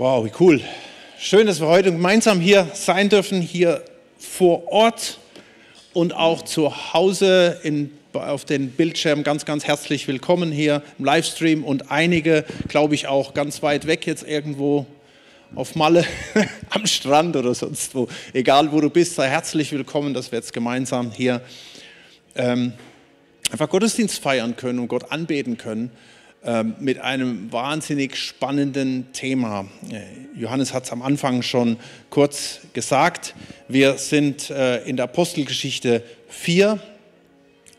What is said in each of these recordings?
Wow, wie cool. Schön, dass wir heute gemeinsam hier sein dürfen, hier vor Ort und auch zu Hause in, auf den Bildschirmen. Ganz, ganz herzlich willkommen hier im Livestream und einige, glaube ich, auch ganz weit weg jetzt irgendwo auf Malle, am Strand oder sonst wo. Egal, wo du bist, sei herzlich willkommen, dass wir jetzt gemeinsam hier ähm, einfach Gottesdienst feiern können und Gott anbeten können. Ähm, mit einem wahnsinnig spannenden Thema. Äh, Johannes hat es am Anfang schon kurz gesagt. Wir sind äh, in der Apostelgeschichte 4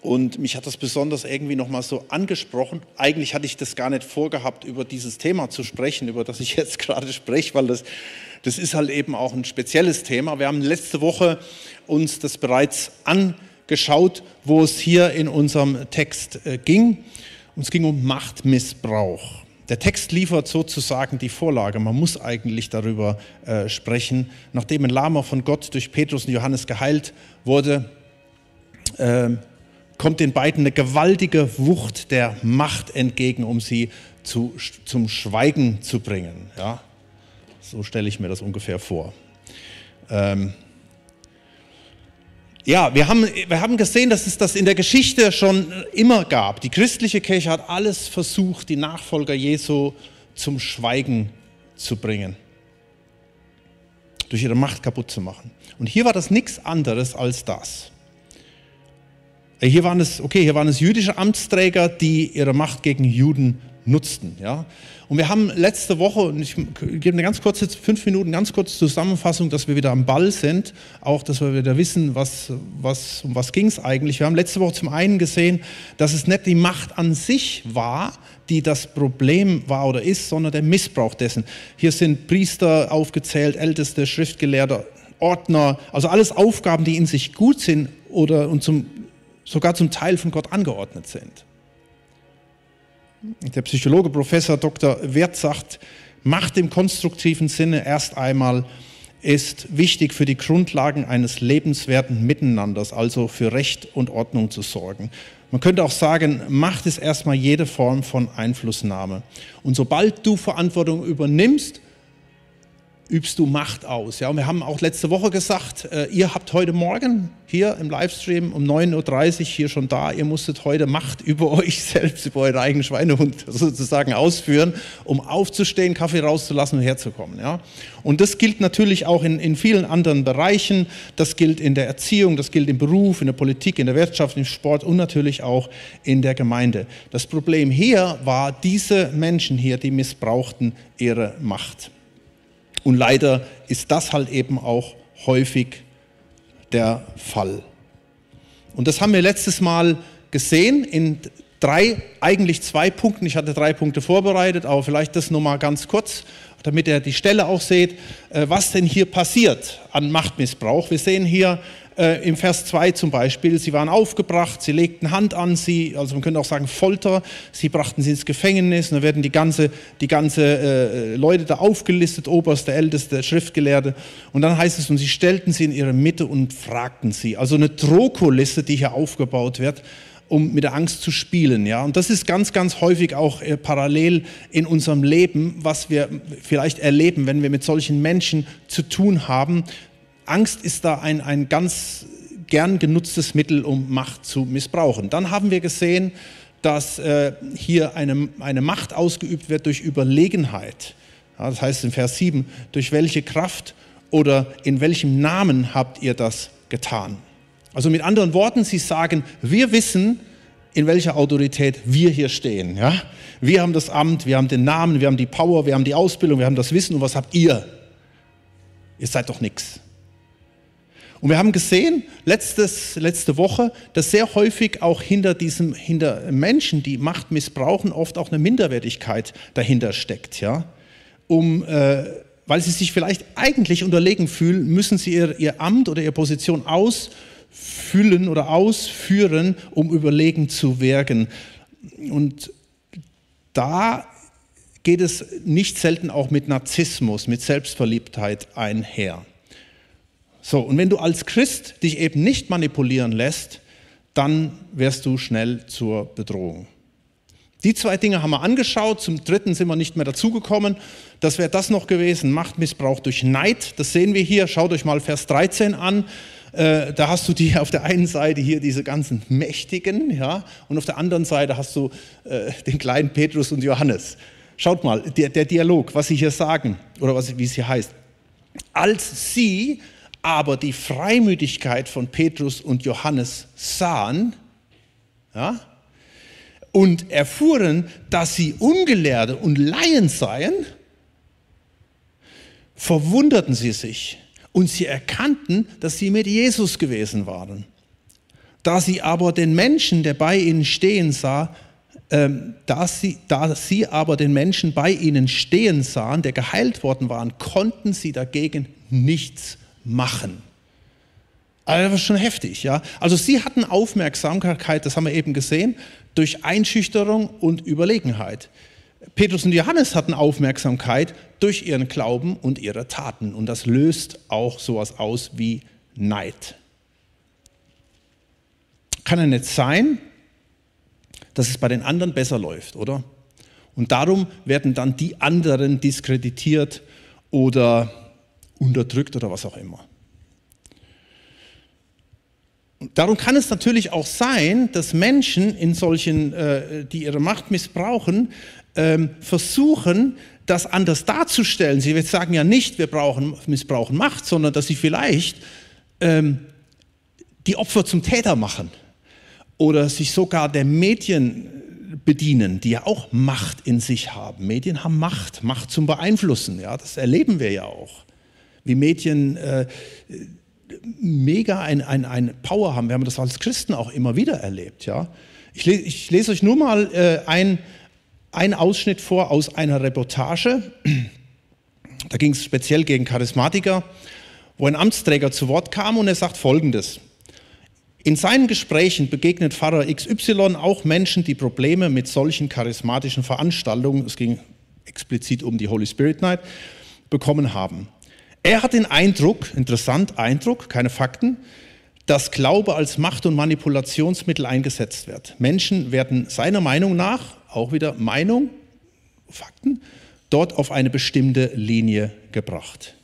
und mich hat das besonders irgendwie nochmal so angesprochen. Eigentlich hatte ich das gar nicht vorgehabt, über dieses Thema zu sprechen, über das ich jetzt gerade spreche, weil das, das ist halt eben auch ein spezielles Thema. Wir haben letzte Woche uns das bereits angeschaut, wo es hier in unserem Text äh, ging. Und es ging um Machtmissbrauch. Der Text liefert sozusagen die Vorlage. Man muss eigentlich darüber äh, sprechen. Nachdem ein Lama von Gott durch Petrus und Johannes geheilt wurde, äh, kommt den beiden eine gewaltige Wucht der Macht entgegen, um sie zu, zum Schweigen zu bringen. Ja? So stelle ich mir das ungefähr vor. Ähm, ja, wir haben, wir haben gesehen, dass es das in der Geschichte schon immer gab. Die christliche Kirche hat alles versucht, die Nachfolger Jesu zum Schweigen zu bringen, durch ihre Macht kaputt zu machen. Und hier war das nichts anderes als das. Hier waren es, okay, hier waren es jüdische Amtsträger, die ihre Macht gegen Juden nutzten. Ja? Und wir haben letzte Woche, und ich gebe eine ganz kurze, fünf Minuten, ganz kurze Zusammenfassung, dass wir wieder am Ball sind, auch, dass wir wieder wissen, was, was, um was ging es eigentlich. Wir haben letzte Woche zum einen gesehen, dass es nicht die Macht an sich war, die das Problem war oder ist, sondern der Missbrauch dessen. Hier sind Priester aufgezählt, Älteste, Schriftgelehrte, Ordner, also alles Aufgaben, die in sich gut sind oder und zum, sogar zum Teil von Gott angeordnet sind. Der Psychologe Professor Dr. Wirth sagt, Macht im konstruktiven Sinne erst einmal ist wichtig für die Grundlagen eines lebenswerten Miteinanders, also für Recht und Ordnung zu sorgen. Man könnte auch sagen, Macht ist erstmal jede Form von Einflussnahme. Und sobald du Verantwortung übernimmst, übst du Macht aus. Ja, und wir haben auch letzte Woche gesagt, äh, ihr habt heute Morgen hier im Livestream um 9.30 Uhr hier schon da, ihr musstet heute Macht über euch selbst, über euren eigenen Schweinehund sozusagen ausführen, um aufzustehen, Kaffee rauszulassen und herzukommen. Ja? Und das gilt natürlich auch in, in vielen anderen Bereichen. Das gilt in der Erziehung, das gilt im Beruf, in der Politik, in der Wirtschaft, im Sport und natürlich auch in der Gemeinde. Das Problem hier war, diese Menschen hier, die missbrauchten ihre Macht. Und leider ist das halt eben auch häufig der Fall. Und das haben wir letztes Mal gesehen in drei, eigentlich zwei Punkten. Ich hatte drei Punkte vorbereitet, aber vielleicht das nochmal ganz kurz, damit ihr die Stelle auch seht, äh, was denn hier passiert an Machtmissbrauch. Wir sehen hier äh, im Vers 2 zum Beispiel, sie waren aufgebracht, sie legten Hand an sie, also man könnte auch sagen Folter, sie brachten sie ins Gefängnis und da werden die ganze, die ganze äh, Leute da aufgelistet, Oberste, Älteste, Schriftgelehrte und dann heißt es, und sie stellten sie in ihre Mitte und fragten sie. Also eine Drohkulisse, die hier aufgebaut wird, um mit der Angst zu spielen. Ja? Und das ist ganz, ganz häufig auch äh, parallel in unserem Leben, was wir vielleicht erleben, wenn wir mit solchen Menschen zu tun haben, Angst ist da ein, ein ganz gern genutztes Mittel, um Macht zu missbrauchen. Dann haben wir gesehen, dass äh, hier eine, eine Macht ausgeübt wird durch Überlegenheit. Ja, das heißt in Vers 7, durch welche Kraft oder in welchem Namen habt ihr das getan? Also mit anderen Worten, sie sagen, wir wissen, in welcher Autorität wir hier stehen. Ja? Wir haben das Amt, wir haben den Namen, wir haben die Power, wir haben die Ausbildung, wir haben das Wissen und was habt ihr? Ihr seid doch nichts. Und wir haben gesehen, letztes, letzte Woche, dass sehr häufig auch hinter diesem, hinter Menschen, die Macht missbrauchen, oft auch eine Minderwertigkeit dahinter steckt. Ja? Um, äh, weil sie sich vielleicht eigentlich unterlegen fühlen, müssen sie ihr, ihr Amt oder ihre Position ausfüllen oder ausführen, um überlegen zu wirken. Und da geht es nicht selten auch mit Narzissmus, mit Selbstverliebtheit einher. So, und wenn du als Christ dich eben nicht manipulieren lässt, dann wirst du schnell zur Bedrohung. Die zwei Dinge haben wir angeschaut, zum dritten sind wir nicht mehr dazugekommen. Das wäre das noch gewesen, Machtmissbrauch durch Neid. Das sehen wir hier, schaut euch mal Vers 13 an. Äh, da hast du die auf der einen Seite hier diese ganzen Mächtigen, ja, und auf der anderen Seite hast du äh, den kleinen Petrus und Johannes. Schaut mal, der, der Dialog, was sie hier sagen, oder was, wie es hier heißt. Als sie aber die Freimütigkeit von Petrus und Johannes sahen, ja, und erfuhren, dass sie Ungelehrte und Laien seien, verwunderten sie sich und sie erkannten, dass sie mit Jesus gewesen waren. Da sie aber den Menschen, der bei ihnen stehen sah, ähm, da, sie, da sie aber den Menschen bei ihnen stehen sahen, der geheilt worden waren, konnten sie dagegen nichts machen. Also das war schon heftig, ja. Also sie hatten Aufmerksamkeit, das haben wir eben gesehen, durch Einschüchterung und Überlegenheit. Petrus und Johannes hatten Aufmerksamkeit durch ihren Glauben und ihre Taten. Und das löst auch sowas aus wie Neid. Kann ja nicht sein, dass es bei den anderen besser läuft, oder? Und darum werden dann die anderen diskreditiert oder unterdrückt oder was auch immer. Darum kann es natürlich auch sein, dass Menschen in solchen, äh, die ihre Macht missbrauchen, ähm, versuchen, das anders darzustellen. Sie sagen ja nicht, wir brauchen, missbrauchen Macht, sondern dass sie vielleicht ähm, die Opfer zum Täter machen oder sich sogar der Medien bedienen, die ja auch Macht in sich haben. Medien haben Macht, Macht zum Beeinflussen. Ja, das erleben wir ja auch. Wie Medien äh, mega ein, ein, ein Power haben. Wir haben das als Christen auch immer wieder erlebt. Ja? Ich, lese, ich lese euch nur mal äh, ein, ein Ausschnitt vor aus einer Reportage. Da ging es speziell gegen Charismatiker, wo ein Amtsträger zu Wort kam und er sagt Folgendes. In seinen Gesprächen begegnet Pfarrer XY auch Menschen, die Probleme mit solchen charismatischen Veranstaltungen, es ging explizit um die Holy Spirit Night, bekommen haben. Er hat den Eindruck, interessant, Eindruck, keine Fakten, dass Glaube als Macht- und Manipulationsmittel eingesetzt wird. Menschen werden seiner Meinung nach, auch wieder Meinung, Fakten, dort auf eine bestimmte Linie gebracht.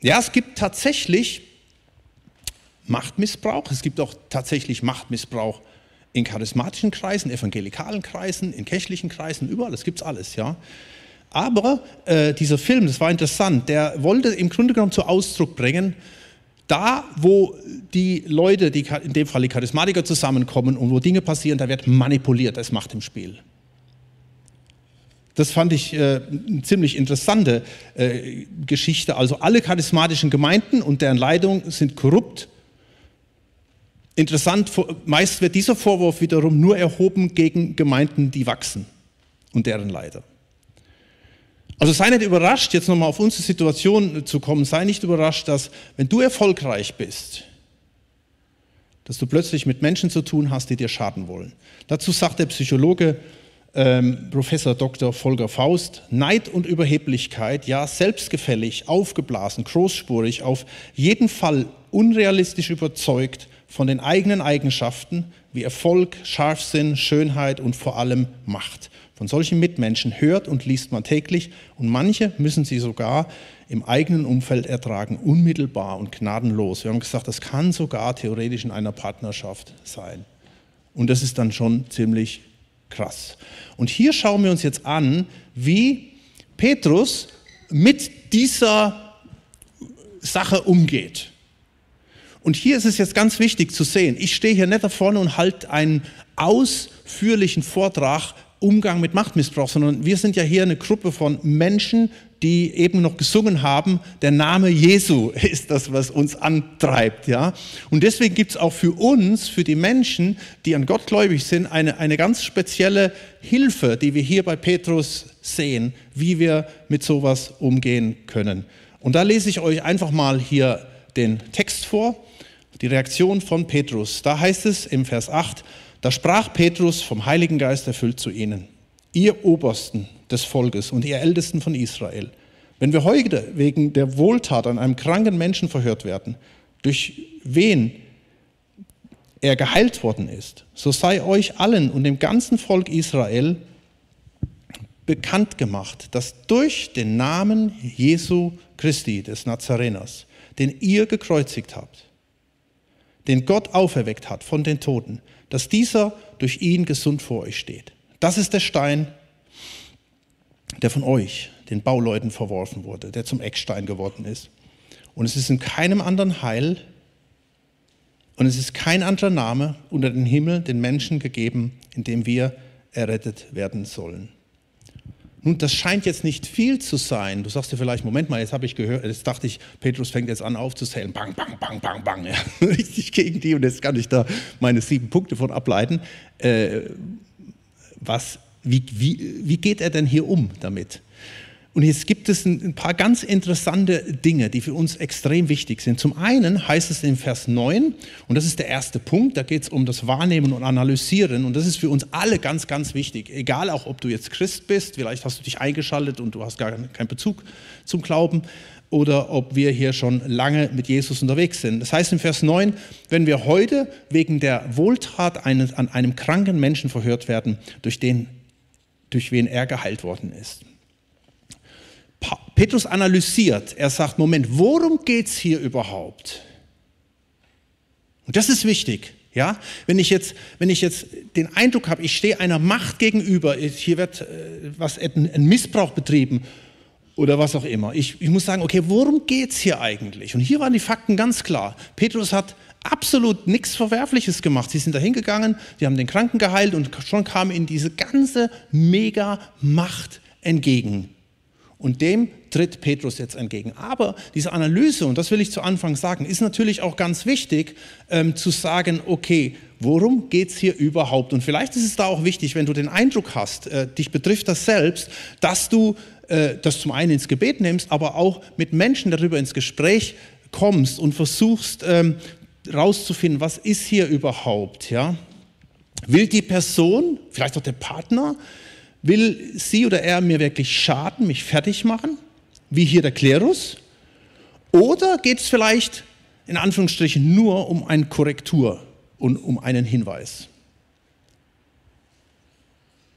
Ja, es gibt tatsächlich Machtmissbrauch, es gibt auch tatsächlich Machtmissbrauch in charismatischen Kreisen, evangelikalen Kreisen, in kirchlichen Kreisen, überall, es gibt alles, ja. Aber äh, dieser Film, das war interessant, der wollte im Grunde genommen zu Ausdruck bringen, da wo die Leute, die, in dem Fall die Charismatiker zusammenkommen und wo Dinge passieren, da wird manipuliert, das macht im Spiel. Das fand ich äh, eine ziemlich interessante äh, Geschichte. Also alle charismatischen Gemeinden und deren Leitung sind korrupt. Interessant, meist wird dieser Vorwurf wiederum nur erhoben gegen Gemeinden, die wachsen und deren Leiter. Also sei nicht überrascht, jetzt nochmal auf unsere Situation zu kommen, sei nicht überrascht, dass wenn du erfolgreich bist, dass du plötzlich mit Menschen zu tun hast, die dir schaden wollen. Dazu sagt der Psychologe ähm, Professor Dr. Volker Faust, Neid und Überheblichkeit, ja selbstgefällig, aufgeblasen, großspurig, auf jeden Fall unrealistisch überzeugt von den eigenen Eigenschaften wie Erfolg, Scharfsinn, Schönheit und vor allem Macht. Von solchen Mitmenschen hört und liest man täglich und manche müssen sie sogar im eigenen Umfeld ertragen, unmittelbar und gnadenlos. Wir haben gesagt, das kann sogar theoretisch in einer Partnerschaft sein. Und das ist dann schon ziemlich krass. Und hier schauen wir uns jetzt an, wie Petrus mit dieser Sache umgeht. Und hier ist es jetzt ganz wichtig zu sehen, ich stehe hier nicht da vorne und halte einen ausführlichen Vortrag Umgang mit Machtmissbrauch, sondern wir sind ja hier eine Gruppe von Menschen, die eben noch gesungen haben, der Name Jesu ist das, was uns antreibt. Ja? Und deswegen gibt es auch für uns, für die Menschen, die an Gott gläubig sind, eine, eine ganz spezielle Hilfe, die wir hier bei Petrus sehen, wie wir mit sowas umgehen können. Und da lese ich euch einfach mal hier den Text vor, die Reaktion von Petrus. Da heißt es im Vers 8, da sprach Petrus vom Heiligen Geist erfüllt zu ihnen, ihr Obersten des Volkes und ihr Ältesten von Israel, wenn wir heute wegen der Wohltat an einem kranken Menschen verhört werden, durch wen er geheilt worden ist, so sei euch allen und dem ganzen Volk Israel bekannt gemacht, dass durch den Namen Jesu Christi des Nazareners, den ihr gekreuzigt habt, den Gott auferweckt hat von den Toten, dass dieser durch ihn gesund vor euch steht. Das ist der Stein, der von euch, den Bauleuten, verworfen wurde, der zum Eckstein geworden ist. Und es ist in keinem anderen Heil und es ist kein anderer Name unter den Himmel den Menschen gegeben, in dem wir errettet werden sollen. Nun, das scheint jetzt nicht viel zu sein. Du sagst dir vielleicht, Moment mal, jetzt habe ich gehört, jetzt dachte ich, Petrus fängt jetzt an aufzuzählen. Bang, bang, bang, bang, bang. Ja, richtig gegen die und jetzt kann ich da meine sieben Punkte von ableiten. Äh, was, wie, wie, wie geht er denn hier um damit? Und jetzt gibt es ein paar ganz interessante Dinge, die für uns extrem wichtig sind. Zum einen heißt es in Vers 9, und das ist der erste Punkt, da geht es um das Wahrnehmen und Analysieren. Und das ist für uns alle ganz, ganz wichtig. Egal auch, ob du jetzt Christ bist, vielleicht hast du dich eingeschaltet und du hast gar keinen Bezug zum Glauben, oder ob wir hier schon lange mit Jesus unterwegs sind. Das heißt in Vers 9, wenn wir heute wegen der Wohltat eines, an einem kranken Menschen verhört werden, durch, den, durch wen er geheilt worden ist. Petrus analysiert, er sagt, Moment, worum geht es hier überhaupt? Und das ist wichtig. Ja, wenn ich jetzt, wenn ich jetzt den Eindruck habe, ich stehe einer Macht gegenüber, hier wird äh, was, ein Missbrauch betrieben oder was auch immer. Ich, ich muss sagen, okay, worum geht es hier eigentlich? Und hier waren die Fakten ganz klar. Petrus hat absolut nichts Verwerfliches gemacht. Sie sind da hingegangen, sie haben den Kranken geheilt und schon kam ihnen diese ganze mega Macht entgegen. Und dem tritt Petrus jetzt entgegen. Aber diese Analyse, und das will ich zu Anfang sagen, ist natürlich auch ganz wichtig ähm, zu sagen, okay, worum geht es hier überhaupt? Und vielleicht ist es da auch wichtig, wenn du den Eindruck hast, äh, dich betrifft das selbst, dass du äh, das zum einen ins Gebet nimmst, aber auch mit Menschen darüber ins Gespräch kommst und versuchst ähm, rauszufinden, was ist hier überhaupt, ja? Will die Person, vielleicht auch der Partner, Will sie oder er mir wirklich schaden, mich fertig machen, wie hier der Klerus? Oder geht es vielleicht in Anführungsstrichen nur um eine Korrektur und um einen Hinweis?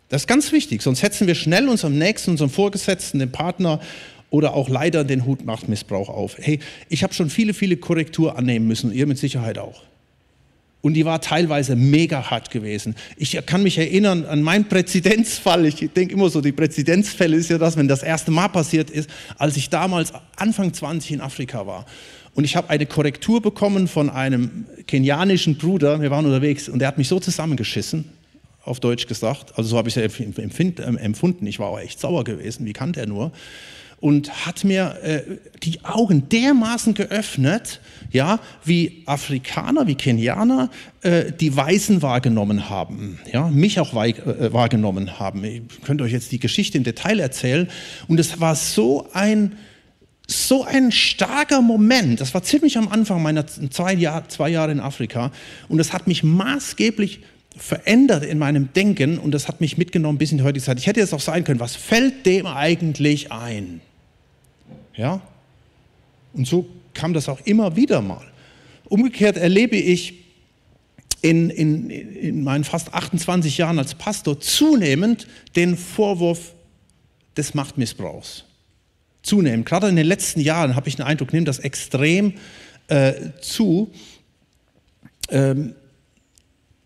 Das ist ganz wichtig, sonst setzen wir schnell unserem Nächsten, unserem Vorgesetzten, dem Partner oder auch leider den Hut Machtmissbrauch auf. Hey, ich habe schon viele, viele Korrektur annehmen müssen, ihr mit Sicherheit auch. Und die war teilweise mega hart gewesen. Ich kann mich erinnern an meinen Präzedenzfall. Ich denke immer so, die Präzedenzfälle ist ja das, wenn das erste Mal passiert ist, als ich damals Anfang 20 in Afrika war. Und ich habe eine Korrektur bekommen von einem kenianischen Bruder. Wir waren unterwegs und der hat mich so zusammengeschissen, auf Deutsch gesagt. Also so habe ich es empfunden. Ich war auch echt sauer gewesen. Wie kannte er nur? Und hat mir äh, die Augen dermaßen geöffnet, ja, wie Afrikaner, wie Kenianer äh, die Weißen wahrgenommen haben, ja, mich auch äh, wahrgenommen haben. Ich könnte euch jetzt die Geschichte im Detail erzählen. Und es war so ein so ein starker Moment. Das war ziemlich am Anfang meiner zwei, Jahr, zwei Jahre in Afrika. Und das hat mich maßgeblich verändert in meinem Denken und das hat mich mitgenommen bis in die heutige Zeit. Ich hätte jetzt auch sein können, was fällt dem eigentlich ein? Ja? Und so kam das auch immer wieder mal. Umgekehrt erlebe ich in, in, in meinen fast 28 Jahren als Pastor zunehmend den Vorwurf des Machtmissbrauchs. Zunehmend. Gerade in den letzten Jahren habe ich den Eindruck, nimmt das extrem äh, zu. Ähm,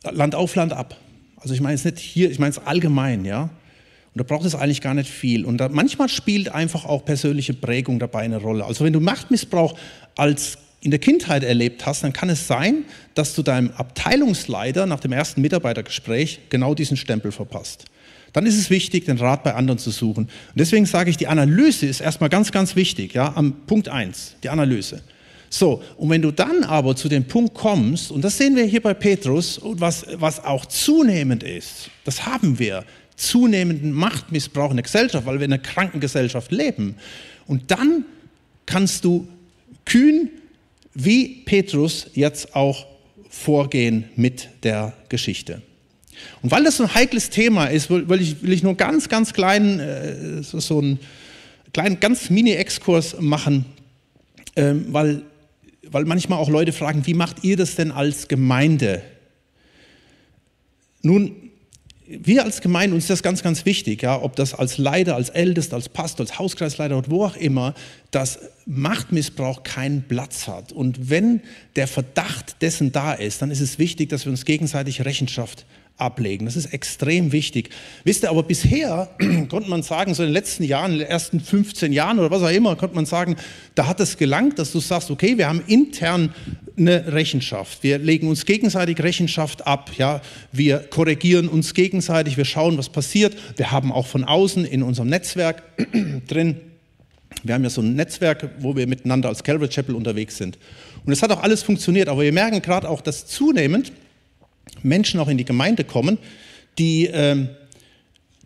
Land auf, Land ab. Also ich meine es nicht hier, ich meine es allgemein, ja. Und da braucht es eigentlich gar nicht viel. Und da, manchmal spielt einfach auch persönliche Prägung dabei eine Rolle. Also wenn du Machtmissbrauch als in der Kindheit erlebt hast, dann kann es sein, dass du deinem Abteilungsleiter nach dem ersten Mitarbeitergespräch genau diesen Stempel verpasst. Dann ist es wichtig, den Rat bei anderen zu suchen. Und deswegen sage ich, die Analyse ist erstmal ganz, ganz wichtig. Ja, am Punkt 1, die Analyse. So, und wenn du dann aber zu dem Punkt kommst, und das sehen wir hier bei Petrus, was, was auch zunehmend ist, das haben wir, zunehmenden Machtmissbrauch in der Gesellschaft, weil wir in einer kranken Gesellschaft leben. Und dann kannst du kühn wie Petrus jetzt auch vorgehen mit der Geschichte. Und weil das so ein heikles Thema ist, will ich, will ich nur ganz, ganz kleinen, äh, so, einen kleinen, ganz Mini-Exkurs machen, ähm, weil, weil manchmal auch Leute fragen, wie macht ihr das denn als Gemeinde? Nun, wir als Gemeinde, uns ist das ganz, ganz wichtig, ja, ob das als Leiter, als Ältester, als Pastor, als Hauskreisleiter oder wo auch immer, dass Machtmissbrauch keinen Platz hat. Und wenn der Verdacht dessen da ist, dann ist es wichtig, dass wir uns gegenseitig Rechenschaft ablegen. Das ist extrem wichtig. Wisst ihr, aber bisher konnte man sagen, so in den letzten Jahren, in den ersten 15 Jahren oder was auch immer, konnte man sagen, da hat es gelangt, dass du sagst, okay, wir haben intern eine Rechenschaft. Wir legen uns gegenseitig Rechenschaft ab. Ja? Wir korrigieren uns gegenseitig, wir schauen, was passiert. Wir haben auch von außen in unserem Netzwerk drin, wir haben ja so ein Netzwerk, wo wir miteinander als Calvary Chapel unterwegs sind. Und es hat auch alles funktioniert, aber wir merken gerade auch, dass zunehmend Menschen auch in die Gemeinde kommen, die ähm,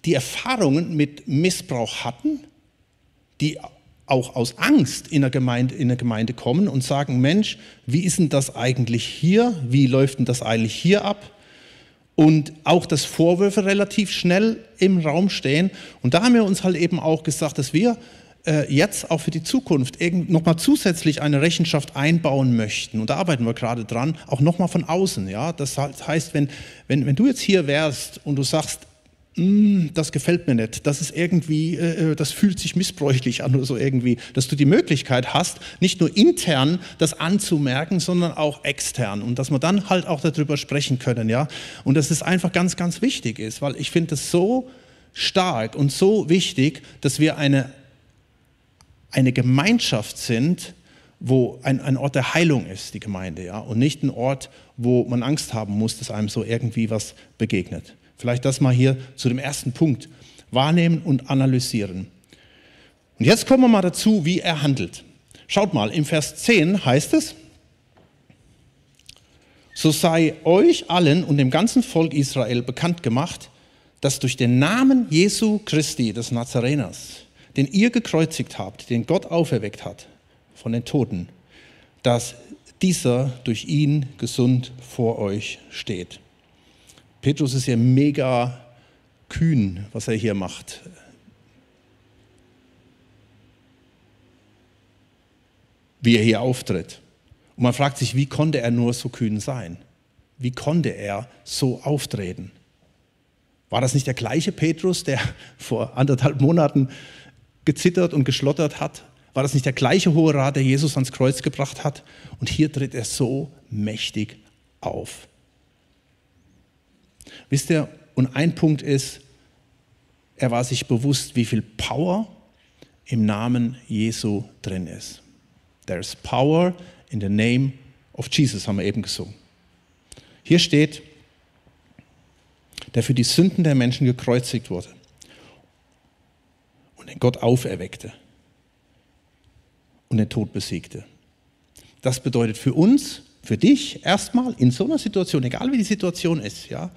die Erfahrungen mit Missbrauch hatten, die auch aus Angst in der, Gemeinde, in der Gemeinde kommen und sagen, Mensch, wie ist denn das eigentlich hier? Wie läuft denn das eigentlich hier ab? Und auch, dass Vorwürfe relativ schnell im Raum stehen. Und da haben wir uns halt eben auch gesagt, dass wir äh, jetzt auch für die Zukunft nochmal zusätzlich eine Rechenschaft einbauen möchten. Und da arbeiten wir gerade dran, auch nochmal von außen. Ja? Das heißt, wenn, wenn, wenn du jetzt hier wärst und du sagst, das gefällt mir nicht, das ist irgendwie, äh, äh, das fühlt sich missbräuchlich an oder so irgendwie, dass du die Möglichkeit hast, nicht nur intern das anzumerken, sondern auch extern und dass wir dann halt auch darüber sprechen können, ja. Und dass es einfach ganz, ganz wichtig ist, weil ich finde es so stark und so wichtig, dass wir eine eine Gemeinschaft sind, wo ein, ein Ort der Heilung ist, die Gemeinde, ja, und nicht ein Ort, wo man Angst haben muss, dass einem so irgendwie was begegnet. Vielleicht das mal hier zu dem ersten Punkt. Wahrnehmen und analysieren. Und jetzt kommen wir mal dazu, wie er handelt. Schaut mal, im Vers 10 heißt es, so sei euch allen und dem ganzen Volk Israel bekannt gemacht, dass durch den Namen Jesu Christi des Nazareners, den ihr gekreuzigt habt, den Gott auferweckt hat von den Toten, dass dieser durch ihn gesund vor euch steht. Petrus ist ja mega kühn, was er hier macht. Wie er hier auftritt. Und man fragt sich, wie konnte er nur so kühn sein? Wie konnte er so auftreten? War das nicht der gleiche Petrus, der vor anderthalb Monaten gezittert und geschlottert hat? War das nicht der gleiche Hohe Rat, der Jesus ans Kreuz gebracht hat? Und hier tritt er so mächtig auf. Wisst ihr, und ein Punkt ist, er war sich bewusst, wie viel Power im Namen Jesu drin ist. There is power in the name of Jesus, haben wir eben gesungen. Hier steht, der für die Sünden der Menschen gekreuzigt wurde und den Gott auferweckte und den Tod besiegte. Das bedeutet für uns, für dich erstmal in so einer Situation, egal wie die Situation ist, ja,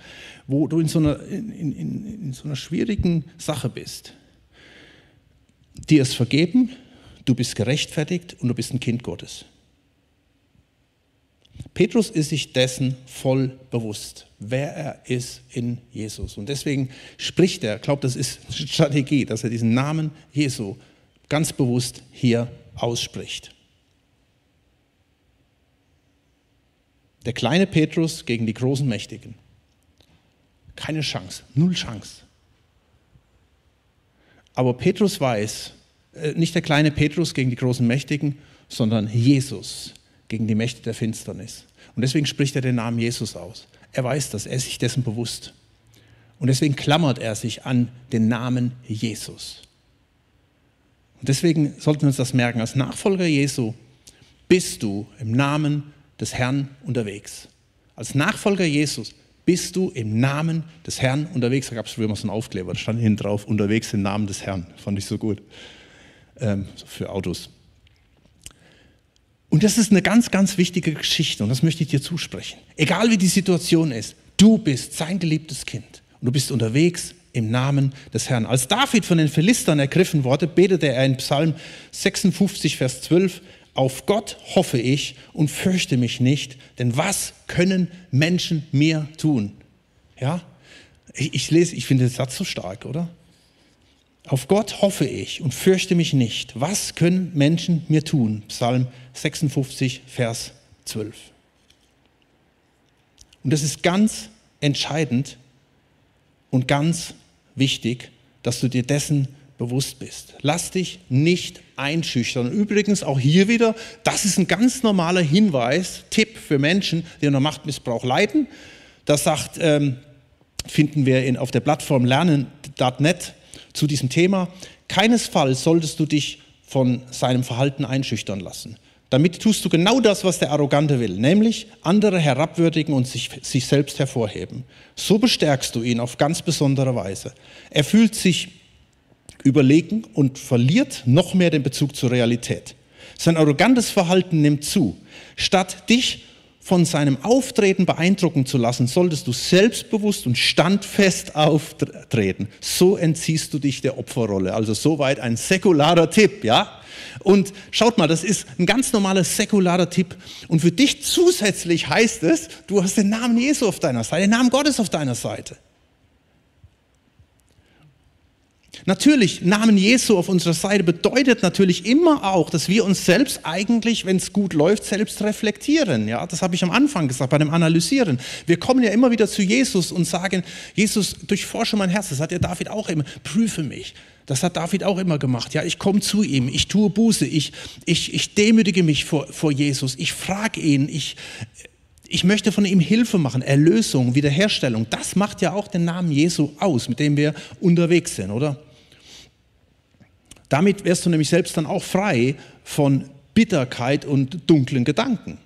wo du in so einer, in, in, in so einer schwierigen Sache bist, dir ist vergeben, du bist gerechtfertigt und du bist ein Kind Gottes. Petrus ist sich dessen voll bewusst, wer er ist in Jesus. Und deswegen spricht er, glaubt, das ist Strategie, dass er diesen Namen Jesu ganz bewusst hier ausspricht. Der kleine Petrus gegen die großen Mächtigen. Keine Chance, null Chance. Aber Petrus weiß, äh, nicht der kleine Petrus gegen die großen Mächtigen, sondern Jesus gegen die Mächte der Finsternis. Und deswegen spricht er den Namen Jesus aus. Er weiß das, er ist sich dessen bewusst. Und deswegen klammert er sich an den Namen Jesus. Und deswegen sollten wir uns das merken. Als Nachfolger Jesu bist du im Namen des Herrn unterwegs. Als Nachfolger Jesus bist du im Namen des Herrn unterwegs. Da gab es früher mal so einen Aufkleber, da stand hinten drauf, unterwegs im Namen des Herrn. Fand ich so gut. Ähm, für Autos. Und das ist eine ganz, ganz wichtige Geschichte und das möchte ich dir zusprechen. Egal wie die Situation ist, du bist sein geliebtes Kind und du bist unterwegs im Namen des Herrn. Als David von den Philistern ergriffen wurde, betete er in Psalm 56, Vers 12, auf Gott hoffe ich und fürchte mich nicht, denn was können Menschen mir tun? Ja, ich, ich lese, ich finde den Satz so stark, oder? Auf Gott hoffe ich und fürchte mich nicht. Was können Menschen mir tun? Psalm 56, Vers 12. Und das ist ganz entscheidend, Und ganz wichtig, dass du dir dessen bewusst bist. Lass dich nicht einschüchtern. Übrigens auch hier wieder, das ist ein ganz normaler Hinweis, Tipp für Menschen, die unter Machtmissbrauch leiden. Das sagt, ähm, finden wir in, auf der Plattform lernen.net zu diesem Thema. Keinesfalls solltest du dich von seinem Verhalten einschüchtern lassen. Damit tust du genau das, was der Arrogante will, nämlich andere herabwürdigen und sich, sich selbst hervorheben. So bestärkst du ihn auf ganz besondere Weise. Er fühlt sich überlegen und verliert noch mehr den Bezug zur Realität. Sein arrogantes Verhalten nimmt zu. Statt dich von seinem Auftreten beeindrucken zu lassen, solltest du selbstbewusst und standfest auftreten. So entziehst du dich der Opferrolle. Also soweit ein säkularer Tipp, ja? Und schaut mal, das ist ein ganz normaler säkularer Tipp. Und für dich zusätzlich heißt es, du hast den Namen Jesu auf deiner Seite, den Namen Gottes auf deiner Seite. Natürlich, Namen Jesu auf unserer Seite bedeutet natürlich immer auch, dass wir uns selbst eigentlich, wenn es gut läuft, selbst reflektieren. Ja, das habe ich am Anfang gesagt, bei dem Analysieren. Wir kommen ja immer wieder zu Jesus und sagen, Jesus, durchforsche mein Herz. Das hat ja David auch immer, prüfe mich. Das hat David auch immer gemacht. Ja, ich komme zu ihm, ich tue Buße, ich, ich, ich demütige mich vor, vor Jesus, ich frage ihn, ich, ich möchte von ihm Hilfe machen, Erlösung, Wiederherstellung. Das macht ja auch den Namen Jesu aus, mit dem wir unterwegs sind, oder? Damit wärst du nämlich selbst dann auch frei von Bitterkeit und dunklen Gedanken.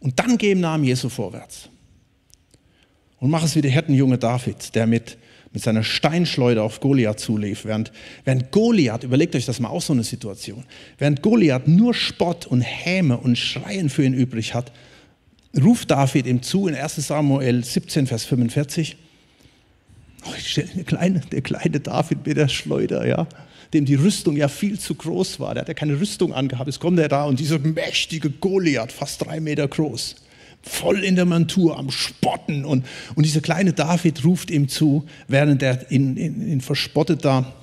Und dann geh im Namen Jesu vorwärts. Und mach es wie der Hirtenjunge David, der mit, mit seiner Steinschleuder auf Goliath zulief. Während, während Goliath, überlegt euch das mal auch so eine Situation, während Goliath nur Spott und Häme und Schreien für ihn übrig hat, ruft David ihm zu in 1 Samuel 17, Vers 45, Oh, der kleine, der kleine David mit der Schleuder, ja, dem die Rüstung ja viel zu groß war. Der hat ja keine Rüstung angehabt. Jetzt kommt er da und dieser mächtige Goliath, fast drei Meter groß, voll in der Montur, am Spotten. Und, und dieser kleine David ruft ihm zu, während er ihn, ihn, ihn verspottet da.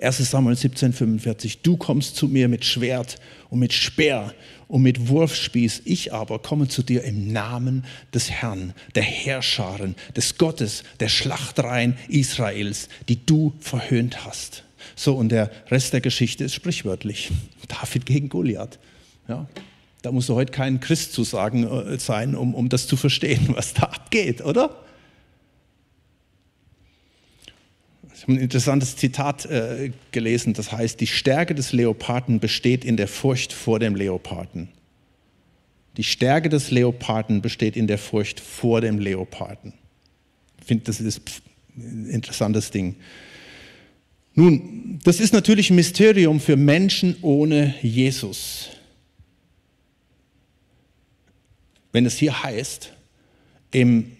1 Samuel 17, 45. Du kommst zu mir mit Schwert und mit Speer und mit Wurfspieß. Ich aber komme zu dir im Namen des Herrn, der Herrscharen, des Gottes, der Schlachtreihen Israels, die du verhöhnt hast. So, und der Rest der Geschichte ist sprichwörtlich. David gegen Goliath. Ja, da musst du heute kein Christ zu sagen äh, sein, um, um das zu verstehen, was da abgeht, oder? Ich habe ein interessantes Zitat äh, gelesen, das heißt, die Stärke des Leoparden besteht in der Furcht vor dem Leoparden. Die Stärke des Leoparden besteht in der Furcht vor dem Leoparden. Ich finde, das ist ein interessantes Ding. Nun, das ist natürlich ein Mysterium für Menschen ohne Jesus. Wenn es hier heißt, im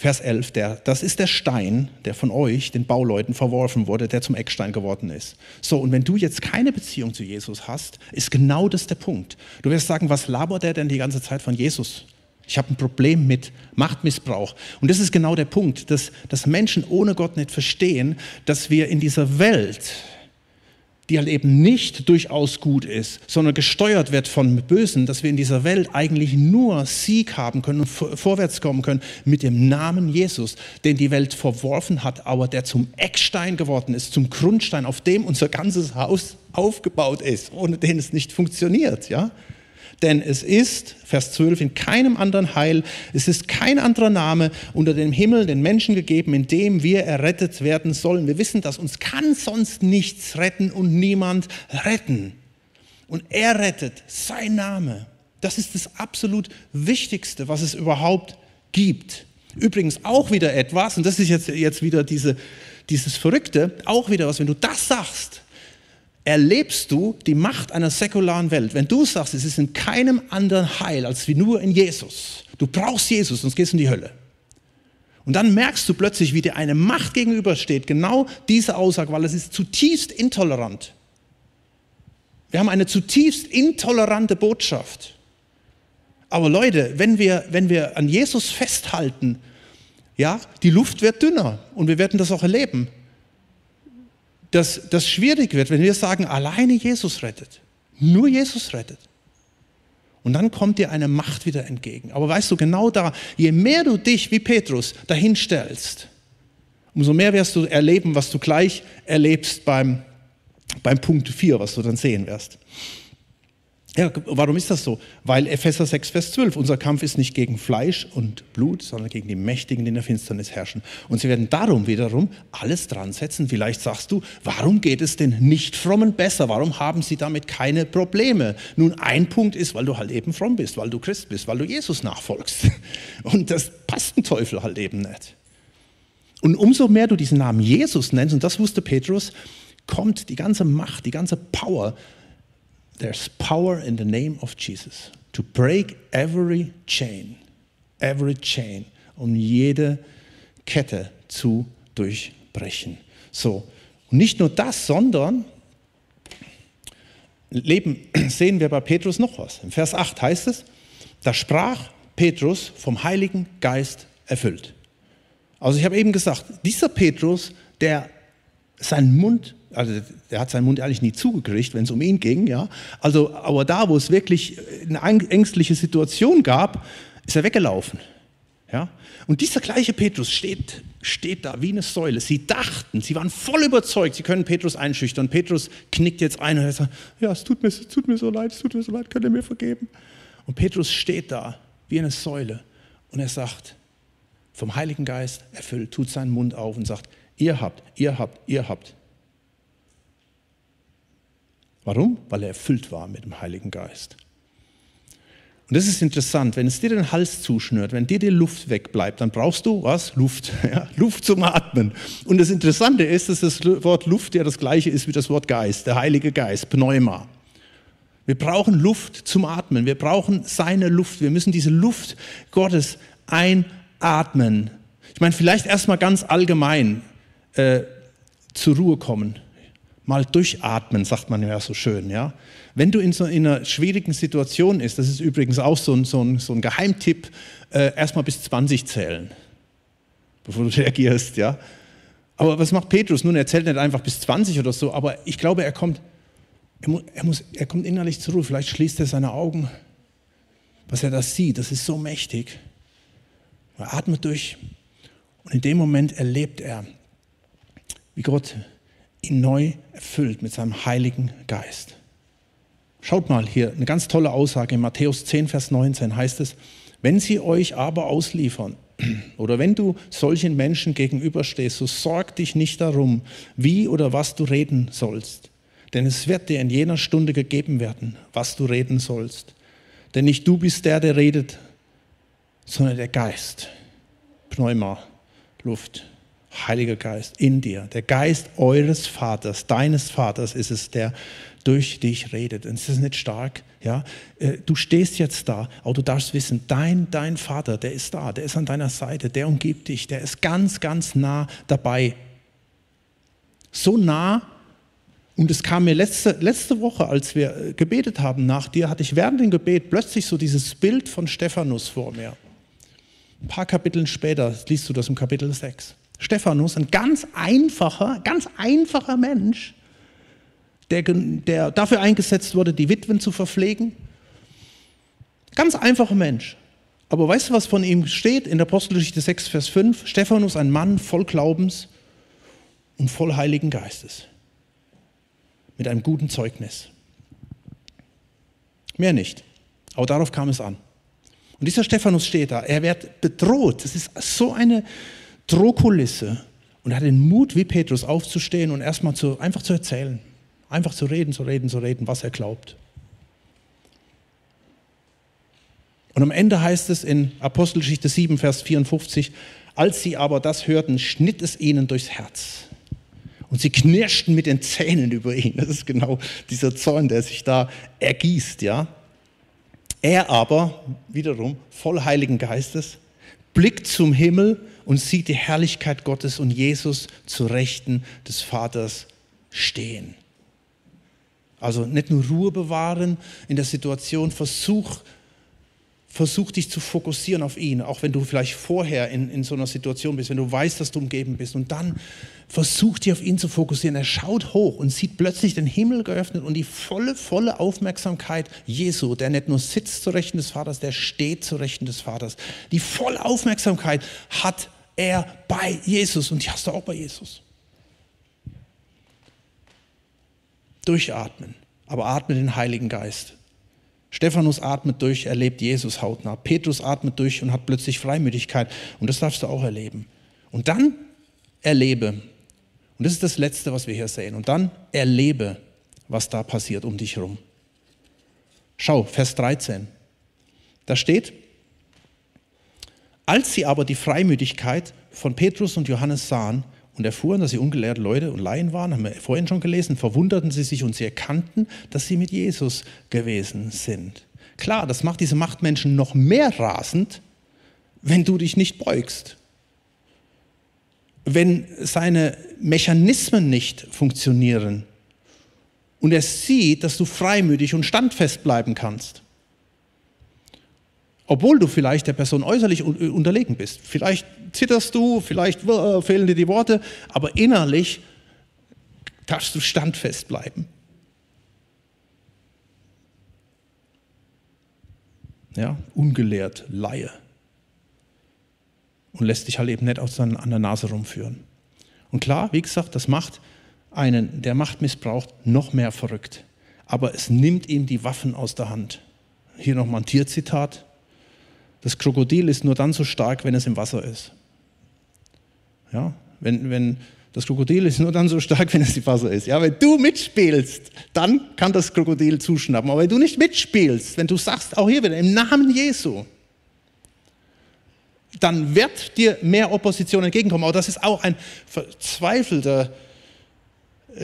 Vers 11, der, das ist der Stein, der von euch, den Bauleuten, verworfen wurde, der zum Eckstein geworden ist. So, und wenn du jetzt keine Beziehung zu Jesus hast, ist genau das der Punkt. Du wirst sagen, was labert der denn die ganze Zeit von Jesus? Ich habe ein Problem mit Machtmissbrauch. Und das ist genau der Punkt, dass, dass Menschen ohne Gott nicht verstehen, dass wir in dieser Welt, die halt eben nicht durchaus gut ist, sondern gesteuert wird von Bösen, dass wir in dieser Welt eigentlich nur Sieg haben können und vorwärts kommen können mit dem Namen Jesus, den die Welt verworfen hat, aber der zum Eckstein geworden ist, zum Grundstein, auf dem unser ganzes Haus aufgebaut ist, ohne den es nicht funktioniert, ja? Denn es ist, Vers 12, in keinem anderen Heil, es ist kein anderer Name unter dem Himmel den Menschen gegeben, in dem wir errettet werden sollen. Wir wissen das, uns kann sonst nichts retten und niemand retten. Und er rettet, sein Name. Das ist das absolut Wichtigste, was es überhaupt gibt. Übrigens auch wieder etwas, und das ist jetzt, jetzt wieder diese, dieses Verrückte, auch wieder was, wenn du das sagst, erlebst du die Macht einer säkularen Welt. Wenn du sagst, es ist in keinem anderen Heil als wie nur in Jesus. Du brauchst Jesus, sonst gehst du in die Hölle. Und dann merkst du plötzlich, wie dir eine Macht gegenübersteht, genau diese Aussage, weil es ist zutiefst intolerant. Wir haben eine zutiefst intolerante Botschaft. Aber Leute, wenn wir, wenn wir an Jesus festhalten, ja, die Luft wird dünner und wir werden das auch erleben dass das schwierig wird, wenn wir sagen, alleine Jesus rettet. Nur Jesus rettet. Und dann kommt dir eine Macht wieder entgegen. Aber weißt du, genau da, je mehr du dich wie Petrus dahin stellst, umso mehr wirst du erleben, was du gleich erlebst beim, beim Punkt 4, was du dann sehen wirst. Ja, warum ist das so? Weil Epheser 6, Vers 12, unser Kampf ist nicht gegen Fleisch und Blut, sondern gegen die Mächtigen, die in der Finsternis herrschen. Und sie werden darum wiederum alles dran setzen. Vielleicht sagst du, warum geht es den nicht frommen besser? Warum haben sie damit keine Probleme? Nun, ein Punkt ist, weil du halt eben fromm bist, weil du Christ bist, weil du Jesus nachfolgst. Und das passt ein Teufel halt eben nicht. Und umso mehr du diesen Namen Jesus nennst, und das wusste Petrus, kommt die ganze Macht, die ganze Power There's power in the name of Jesus to break every chain, every chain, um jede Kette zu durchbrechen. So, nicht nur das, sondern Leben sehen wir bei Petrus noch was. Im Vers 8 heißt es, da sprach Petrus vom Heiligen Geist erfüllt. Also ich habe eben gesagt, dieser Petrus, der seinen Mund also der hat seinen Mund eigentlich nie zugekriegt, wenn es um ihn ging, ja. Also, aber da, wo es wirklich eine ängstliche Situation gab, ist er weggelaufen, ja. Und dieser gleiche Petrus steht, steht da wie eine Säule. Sie dachten, sie waren voll überzeugt, sie können Petrus einschüchtern. Petrus knickt jetzt ein und er sagt, ja, es tut, mir, es tut mir so leid, es tut mir so leid, könnt ihr mir vergeben? Und Petrus steht da wie eine Säule und er sagt, vom Heiligen Geist erfüllt, tut seinen Mund auf und sagt, ihr habt, ihr habt, ihr habt Warum? Weil er erfüllt war mit dem Heiligen Geist. Und das ist interessant, wenn es dir den Hals zuschnürt, wenn dir die Luft wegbleibt, dann brauchst du was? Luft. Ja, Luft zum Atmen. Und das Interessante ist, dass das Wort Luft ja das gleiche ist wie das Wort Geist, der Heilige Geist, Pneuma. Wir brauchen Luft zum Atmen. Wir brauchen seine Luft. Wir müssen diese Luft Gottes einatmen. Ich meine, vielleicht erstmal ganz allgemein äh, zur Ruhe kommen mal durchatmen, sagt man ja so schön. Ja? Wenn du in so in einer schwierigen Situation ist, das ist übrigens auch so ein, so ein, so ein Geheimtipp, äh, erstmal bis 20 zählen, bevor du reagierst. Ja? Aber was macht Petrus? Nun, er zählt nicht einfach bis 20 oder so, aber ich glaube, er kommt, er, mu er, muss, er kommt innerlich zur Ruhe. Vielleicht schließt er seine Augen, was er da sieht, das ist so mächtig. Er atmet durch und in dem Moment erlebt er, wie Gott ihn neu erfüllt mit seinem Heiligen Geist. Schaut mal hier, eine ganz tolle Aussage in Matthäus 10, Vers 19 heißt es, wenn sie euch aber ausliefern oder wenn du solchen Menschen gegenüberstehst, so sorg dich nicht darum, wie oder was du reden sollst. Denn es wird dir in jener Stunde gegeben werden, was du reden sollst. Denn nicht du bist der, der redet, sondern der Geist. Pneuma, Luft. Heiliger Geist in dir. Der Geist eures Vaters, deines Vaters ist es, der durch dich redet. Und ist das nicht stark? Ja, äh, du stehst jetzt da, aber du darfst wissen, dein, dein Vater, der ist da, der ist an deiner Seite, der umgibt dich, der ist ganz, ganz nah dabei. So nah, und es kam mir letzte, letzte Woche, als wir äh, gebetet haben nach dir, hatte ich während dem Gebet plötzlich so dieses Bild von Stephanus vor mir. Ein paar Kapitel später liest du das im Kapitel 6. Stephanus, ein ganz einfacher, ganz einfacher Mensch, der, der dafür eingesetzt wurde, die Witwen zu verpflegen. Ganz einfacher Mensch. Aber weißt du, was von ihm steht in der Apostelgeschichte 6, Vers 5? Stephanus, ein Mann voll Glaubens und voll Heiligen Geistes. Mit einem guten Zeugnis. Mehr nicht. Aber darauf kam es an. Und dieser Stephanus steht da. Er wird bedroht. Das ist so eine Drohkulisse und hat den Mut, wie Petrus, aufzustehen und erstmal zu, einfach zu erzählen. Einfach zu reden, zu reden, zu reden, was er glaubt. Und am Ende heißt es in Apostelgeschichte 7, Vers 54, als sie aber das hörten, schnitt es ihnen durchs Herz. Und sie knirschten mit den Zähnen über ihn. Das ist genau dieser Zorn, der sich da ergießt, ja. Er aber, wiederum, voll Heiligen Geistes, blickt zum Himmel und sieht die Herrlichkeit Gottes und Jesus zu Rechten des Vaters stehen. Also nicht nur Ruhe bewahren in der Situation, versuch, versuch dich zu fokussieren auf ihn, auch wenn du vielleicht vorher in, in so einer Situation bist, wenn du weißt, dass du umgeben bist. Und dann versuch dich auf ihn zu fokussieren. Er schaut hoch und sieht plötzlich den Himmel geöffnet und die volle, volle Aufmerksamkeit Jesu, der nicht nur sitzt zur Rechten des Vaters, der steht zur Rechten des Vaters. Die volle Aufmerksamkeit hat er bei Jesus und die hast du auch bei Jesus. Durchatmen, aber atme den Heiligen Geist. Stephanus atmet durch, erlebt Jesus hautnah. Petrus atmet durch und hat plötzlich Freimütigkeit. Und das darfst du auch erleben. Und dann erlebe, und das ist das Letzte, was wir hier sehen, und dann erlebe, was da passiert um dich herum. Schau, Vers 13. Da steht, als sie aber die Freimütigkeit von Petrus und Johannes sahen, und erfuhren, dass sie ungelehrte Leute und Laien waren, haben wir vorhin schon gelesen, verwunderten sie sich und sie erkannten, dass sie mit Jesus gewesen sind. Klar, das macht diese Machtmenschen noch mehr rasend, wenn du dich nicht beugst. Wenn seine Mechanismen nicht funktionieren und er sieht, dass du freimütig und standfest bleiben kannst obwohl du vielleicht der Person äußerlich unterlegen bist. Vielleicht zitterst du, vielleicht äh, fehlen dir die Worte, aber innerlich darfst du standfest bleiben. Ja, ungelehrt, Laie. Und lässt dich halt eben nicht an der Nase rumführen. Und klar, wie gesagt, das macht einen, der Macht missbraucht, noch mehr verrückt. Aber es nimmt ihm die Waffen aus der Hand. Hier nochmal ein Tierzitat. Das Krokodil ist nur dann so stark, wenn es im Wasser ist. Ja, wenn, wenn, das Krokodil ist nur dann so stark, wenn es im Wasser ist. Ja, wenn du mitspielst, dann kann das Krokodil zuschnappen. Aber wenn du nicht mitspielst, wenn du sagst, auch hier wieder im Namen Jesu, dann wird dir mehr Opposition entgegenkommen. Aber das ist auch ein verzweifelter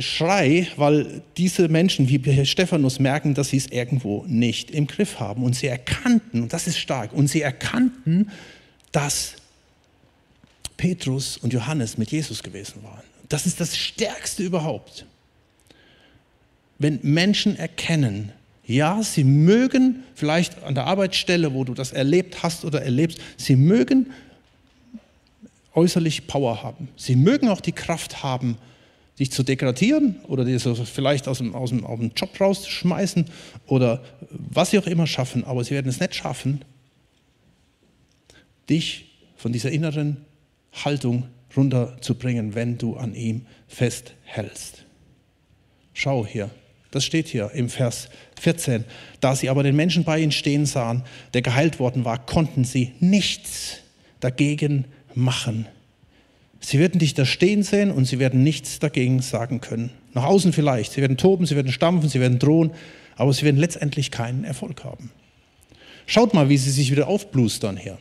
Schrei, weil diese Menschen wie Stephanus merken, dass sie es irgendwo nicht im Griff haben. Und sie erkannten, und das ist stark, und sie erkannten, dass Petrus und Johannes mit Jesus gewesen waren. Das ist das Stärkste überhaupt. Wenn Menschen erkennen, ja, sie mögen vielleicht an der Arbeitsstelle, wo du das erlebt hast oder erlebst, sie mögen äußerlich Power haben. Sie mögen auch die Kraft haben, dich zu degradieren oder dir so vielleicht aus dem, aus, dem, aus dem Job rauszuschmeißen oder was sie auch immer schaffen, aber sie werden es nicht schaffen, dich von dieser inneren Haltung runterzubringen, wenn du an ihm festhältst. Schau hier, das steht hier im Vers 14. Da sie aber den Menschen bei ihnen stehen sahen, der geheilt worden war, konnten sie nichts dagegen machen. Sie werden dich da stehen sehen und sie werden nichts dagegen sagen können. Nach außen vielleicht. Sie werden toben, sie werden stampfen, sie werden drohen, aber sie werden letztendlich keinen Erfolg haben. Schaut mal, wie sie sich wieder aufblustern hier.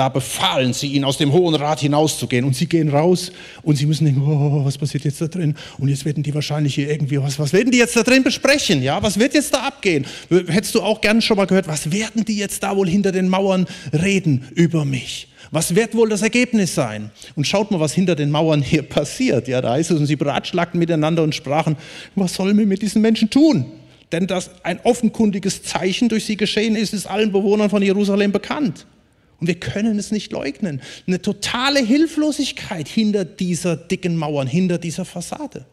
Da befahlen sie ihnen, aus dem Hohen Rat hinauszugehen. Und sie gehen raus und sie müssen denken, oh, was passiert jetzt da drin? Und jetzt werden die wahrscheinlich hier irgendwie, was, was werden die jetzt da drin besprechen? Ja, was wird jetzt da abgehen? Hättest du auch gern schon mal gehört, was werden die jetzt da wohl hinter den Mauern reden über mich? Was wird wohl das Ergebnis sein? Und schaut mal, was hinter den Mauern hier passiert. Ja, da heißt es, und sie beratschlagten miteinander und sprachen, was sollen wir mit diesen Menschen tun? Denn dass ein offenkundiges Zeichen durch sie geschehen ist, ist allen Bewohnern von Jerusalem bekannt. Und wir können es nicht leugnen. Eine totale Hilflosigkeit hinter dieser dicken Mauern, hinter dieser Fassade.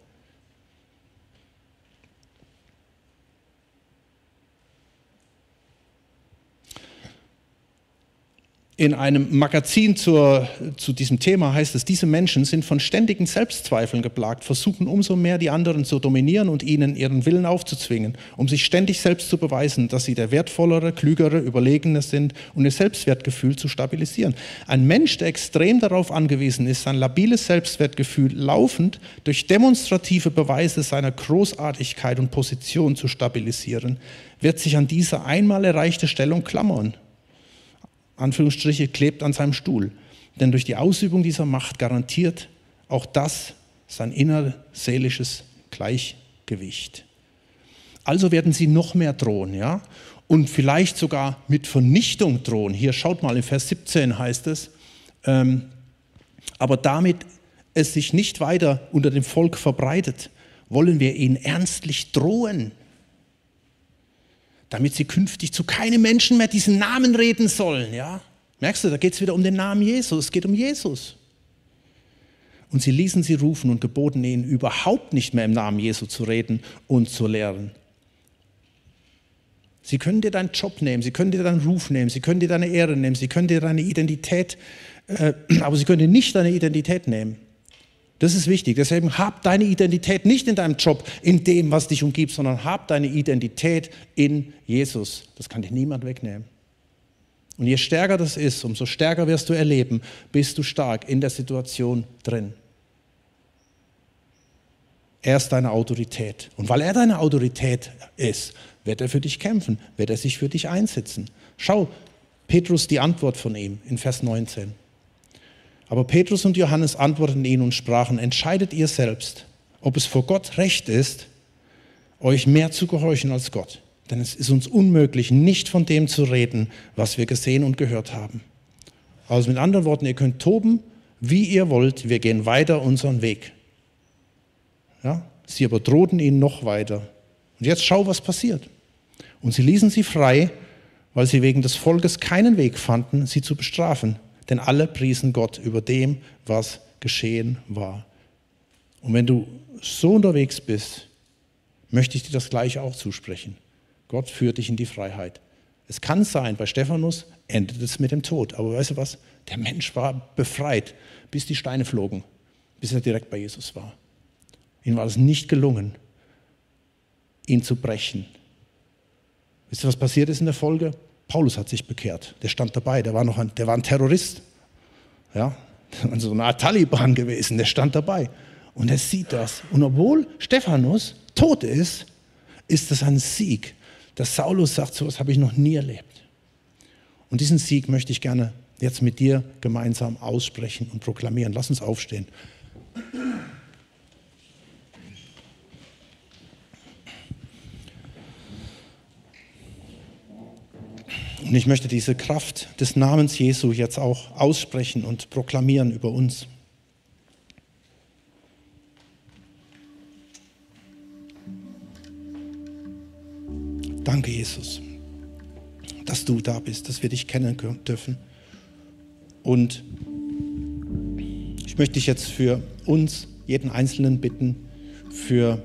In einem Magazin zur, zu diesem Thema heißt es, diese Menschen sind von ständigen Selbstzweifeln geplagt, versuchen umso mehr die anderen zu dominieren und ihnen ihren Willen aufzuzwingen, um sich ständig selbst zu beweisen, dass sie der wertvollere, klügere, überlegene sind und ihr Selbstwertgefühl zu stabilisieren. Ein Mensch, der extrem darauf angewiesen ist, sein labiles Selbstwertgefühl laufend durch demonstrative Beweise seiner Großartigkeit und Position zu stabilisieren, wird sich an diese einmal erreichte Stellung klammern Anführungsstriche, klebt an seinem Stuhl. Denn durch die Ausübung dieser Macht garantiert auch das sein innerseelisches Gleichgewicht. Also werden sie noch mehr drohen, ja? Und vielleicht sogar mit Vernichtung drohen. Hier schaut mal, in Vers 17 heißt es, ähm, aber damit es sich nicht weiter unter dem Volk verbreitet, wollen wir ihnen ernstlich drohen, damit sie künftig zu keinem Menschen mehr diesen Namen reden sollen. Ja? Merkst du, da geht es wieder um den Namen Jesus. Es geht um Jesus. Und sie ließen sie rufen und geboten ihnen, überhaupt nicht mehr im Namen Jesu zu reden und zu lehren. Sie können dir deinen Job nehmen, sie können dir deinen Ruf nehmen, sie können dir deine Ehre nehmen, sie können dir deine Identität, äh, aber sie können dir nicht deine Identität nehmen. Das ist wichtig. Deswegen hab deine Identität nicht in deinem Job, in dem, was dich umgibt, sondern hab deine Identität in Jesus. Das kann dir niemand wegnehmen. Und je stärker das ist, umso stärker wirst du erleben, bist du stark in der Situation drin. Er ist deine Autorität. Und weil er deine Autorität ist, wird er für dich kämpfen, wird er sich für dich einsetzen. Schau, Petrus die Antwort von ihm in Vers 19. Aber Petrus und Johannes antworteten ihnen und sprachen, entscheidet ihr selbst, ob es vor Gott recht ist, euch mehr zu gehorchen als Gott. Denn es ist uns unmöglich, nicht von dem zu reden, was wir gesehen und gehört haben. Also mit anderen Worten, ihr könnt toben, wie ihr wollt, wir gehen weiter unseren Weg. Ja? Sie aber drohten ihnen noch weiter. Und jetzt schau, was passiert. Und sie ließen sie frei, weil sie wegen des Volkes keinen Weg fanden, sie zu bestrafen denn alle priesen Gott über dem, was geschehen war. Und wenn du so unterwegs bist, möchte ich dir das gleiche auch zusprechen. Gott führt dich in die Freiheit. Es kann sein, bei Stephanus endet es mit dem Tod. Aber weißt du was? Der Mensch war befreit, bis die Steine flogen, bis er direkt bei Jesus war. Ihm war es nicht gelungen, ihn zu brechen. Wisst ihr, was passiert ist in der Folge? Paulus hat sich bekehrt. Der stand dabei. Der war noch ein, der war ein Terrorist. Ja, so eine Art Taliban gewesen. Der stand dabei. Und er sieht das. Und obwohl Stephanus tot ist, ist das ein Sieg. Dass Saulus sagt, so etwas habe ich noch nie erlebt. Und diesen Sieg möchte ich gerne jetzt mit dir gemeinsam aussprechen und proklamieren. Lass uns aufstehen. Und ich möchte diese Kraft des Namens Jesu jetzt auch aussprechen und proklamieren über uns. Danke, Jesus, dass du da bist, dass wir dich kennen dürfen. Und ich möchte dich jetzt für uns, jeden Einzelnen bitten, für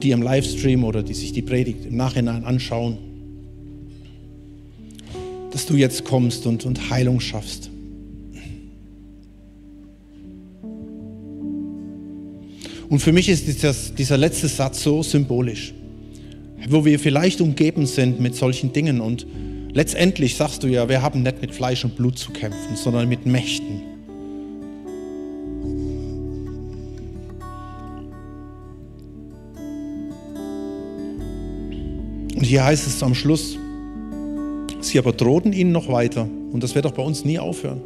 die im Livestream oder die sich die Predigt im Nachhinein anschauen, dass du jetzt kommst und, und Heilung schaffst. Und für mich ist das, dieser letzte Satz so symbolisch, wo wir vielleicht umgeben sind mit solchen Dingen. Und letztendlich sagst du ja, wir haben nicht mit Fleisch und Blut zu kämpfen, sondern mit Mächten. Und hier heißt es am Schluss, Sie aber drohten ihnen noch weiter. Und das wird doch bei uns nie aufhören.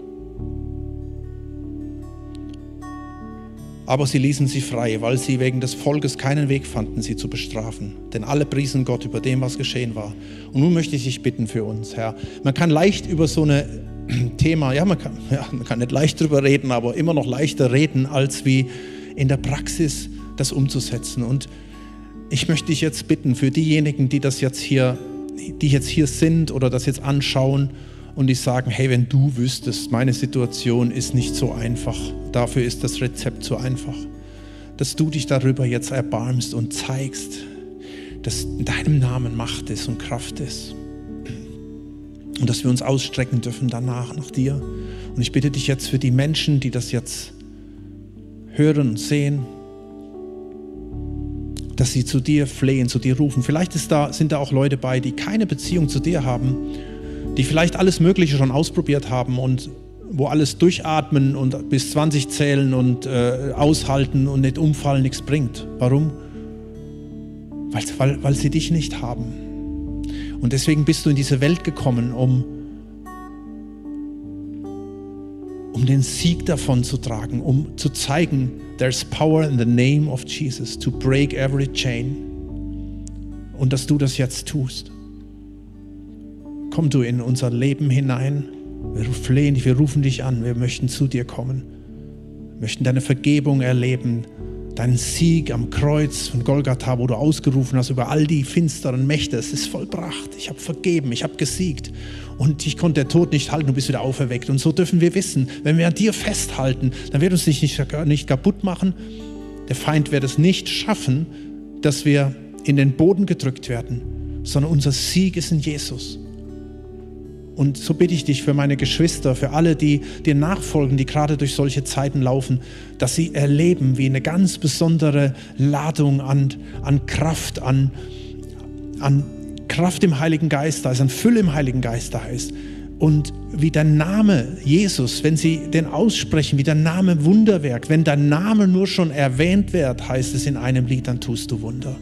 Aber sie ließen sie frei, weil sie wegen des Volkes keinen Weg fanden, sie zu bestrafen. Denn alle priesen Gott über dem, was geschehen war. Und nun möchte ich dich bitten für uns, Herr. Man kann leicht über so ein Thema, ja man, kann, ja, man kann nicht leicht drüber reden, aber immer noch leichter reden, als wie in der Praxis das umzusetzen. Und ich möchte dich jetzt bitten, für diejenigen, die das jetzt hier die jetzt hier sind oder das jetzt anschauen und die sagen, hey, wenn du wüsstest, meine Situation ist nicht so einfach, dafür ist das Rezept so einfach, dass du dich darüber jetzt erbarmst und zeigst, dass in deinem Namen Macht ist und Kraft ist. Und dass wir uns ausstrecken dürfen danach nach dir. Und ich bitte dich jetzt für die Menschen, die das jetzt hören und sehen, dass sie zu dir flehen, zu dir rufen. Vielleicht da, sind da auch Leute bei, die keine Beziehung zu dir haben, die vielleicht alles Mögliche schon ausprobiert haben und wo alles durchatmen und bis 20 zählen und äh, aushalten und nicht umfallen nichts bringt. Warum? Weil, weil, weil sie dich nicht haben. Und deswegen bist du in diese Welt gekommen, um um den Sieg davon zu tragen, um zu zeigen, there's power in the name of Jesus to break every chain. Und dass du das jetzt tust. Komm du in unser Leben hinein. Wir flehen dich, wir rufen dich an, wir möchten zu dir kommen. Wir möchten deine Vergebung erleben, deinen Sieg am Kreuz von Golgatha, wo du ausgerufen hast über all die finsteren Mächte. Es ist vollbracht. Ich habe vergeben, ich habe gesiegt. Und ich konnte der Tod nicht halten, du bist wieder auferweckt. Und so dürfen wir wissen, wenn wir an dir festhalten, dann wird uns nicht, nicht kaputt machen. Der Feind wird es nicht schaffen, dass wir in den Boden gedrückt werden, sondern unser Sieg ist in Jesus. Und so bitte ich dich für meine Geschwister, für alle, die dir nachfolgen, die gerade durch solche Zeiten laufen, dass sie erleben, wie eine ganz besondere Ladung an, an Kraft, an, an Kraft im Heiligen Geist da ist, an Fülle im Heiligen Geist da ist. Und wie der Name Jesus, wenn sie den aussprechen, wie der Name Wunderwerk, wenn dein Name nur schon erwähnt wird, heißt es in einem Lied, dann tust du Wunder.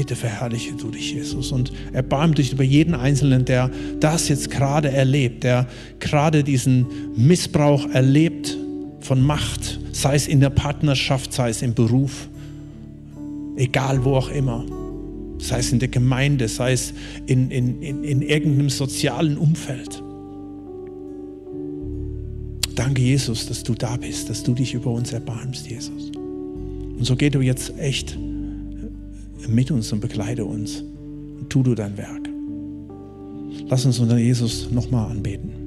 Bitte verherrliche du dich, Jesus, und erbarm dich über jeden Einzelnen, der das jetzt gerade erlebt, der gerade diesen Missbrauch erlebt von Macht, sei es in der Partnerschaft, sei es im Beruf, egal wo auch immer, sei es in der Gemeinde, sei es in, in, in, in irgendeinem sozialen Umfeld. Danke, Jesus, dass du da bist, dass du dich über uns erbarmst, Jesus. Und so geh du jetzt echt mit uns und begleite uns und tu du dein Werk. Lass uns unter Jesus nochmal anbeten.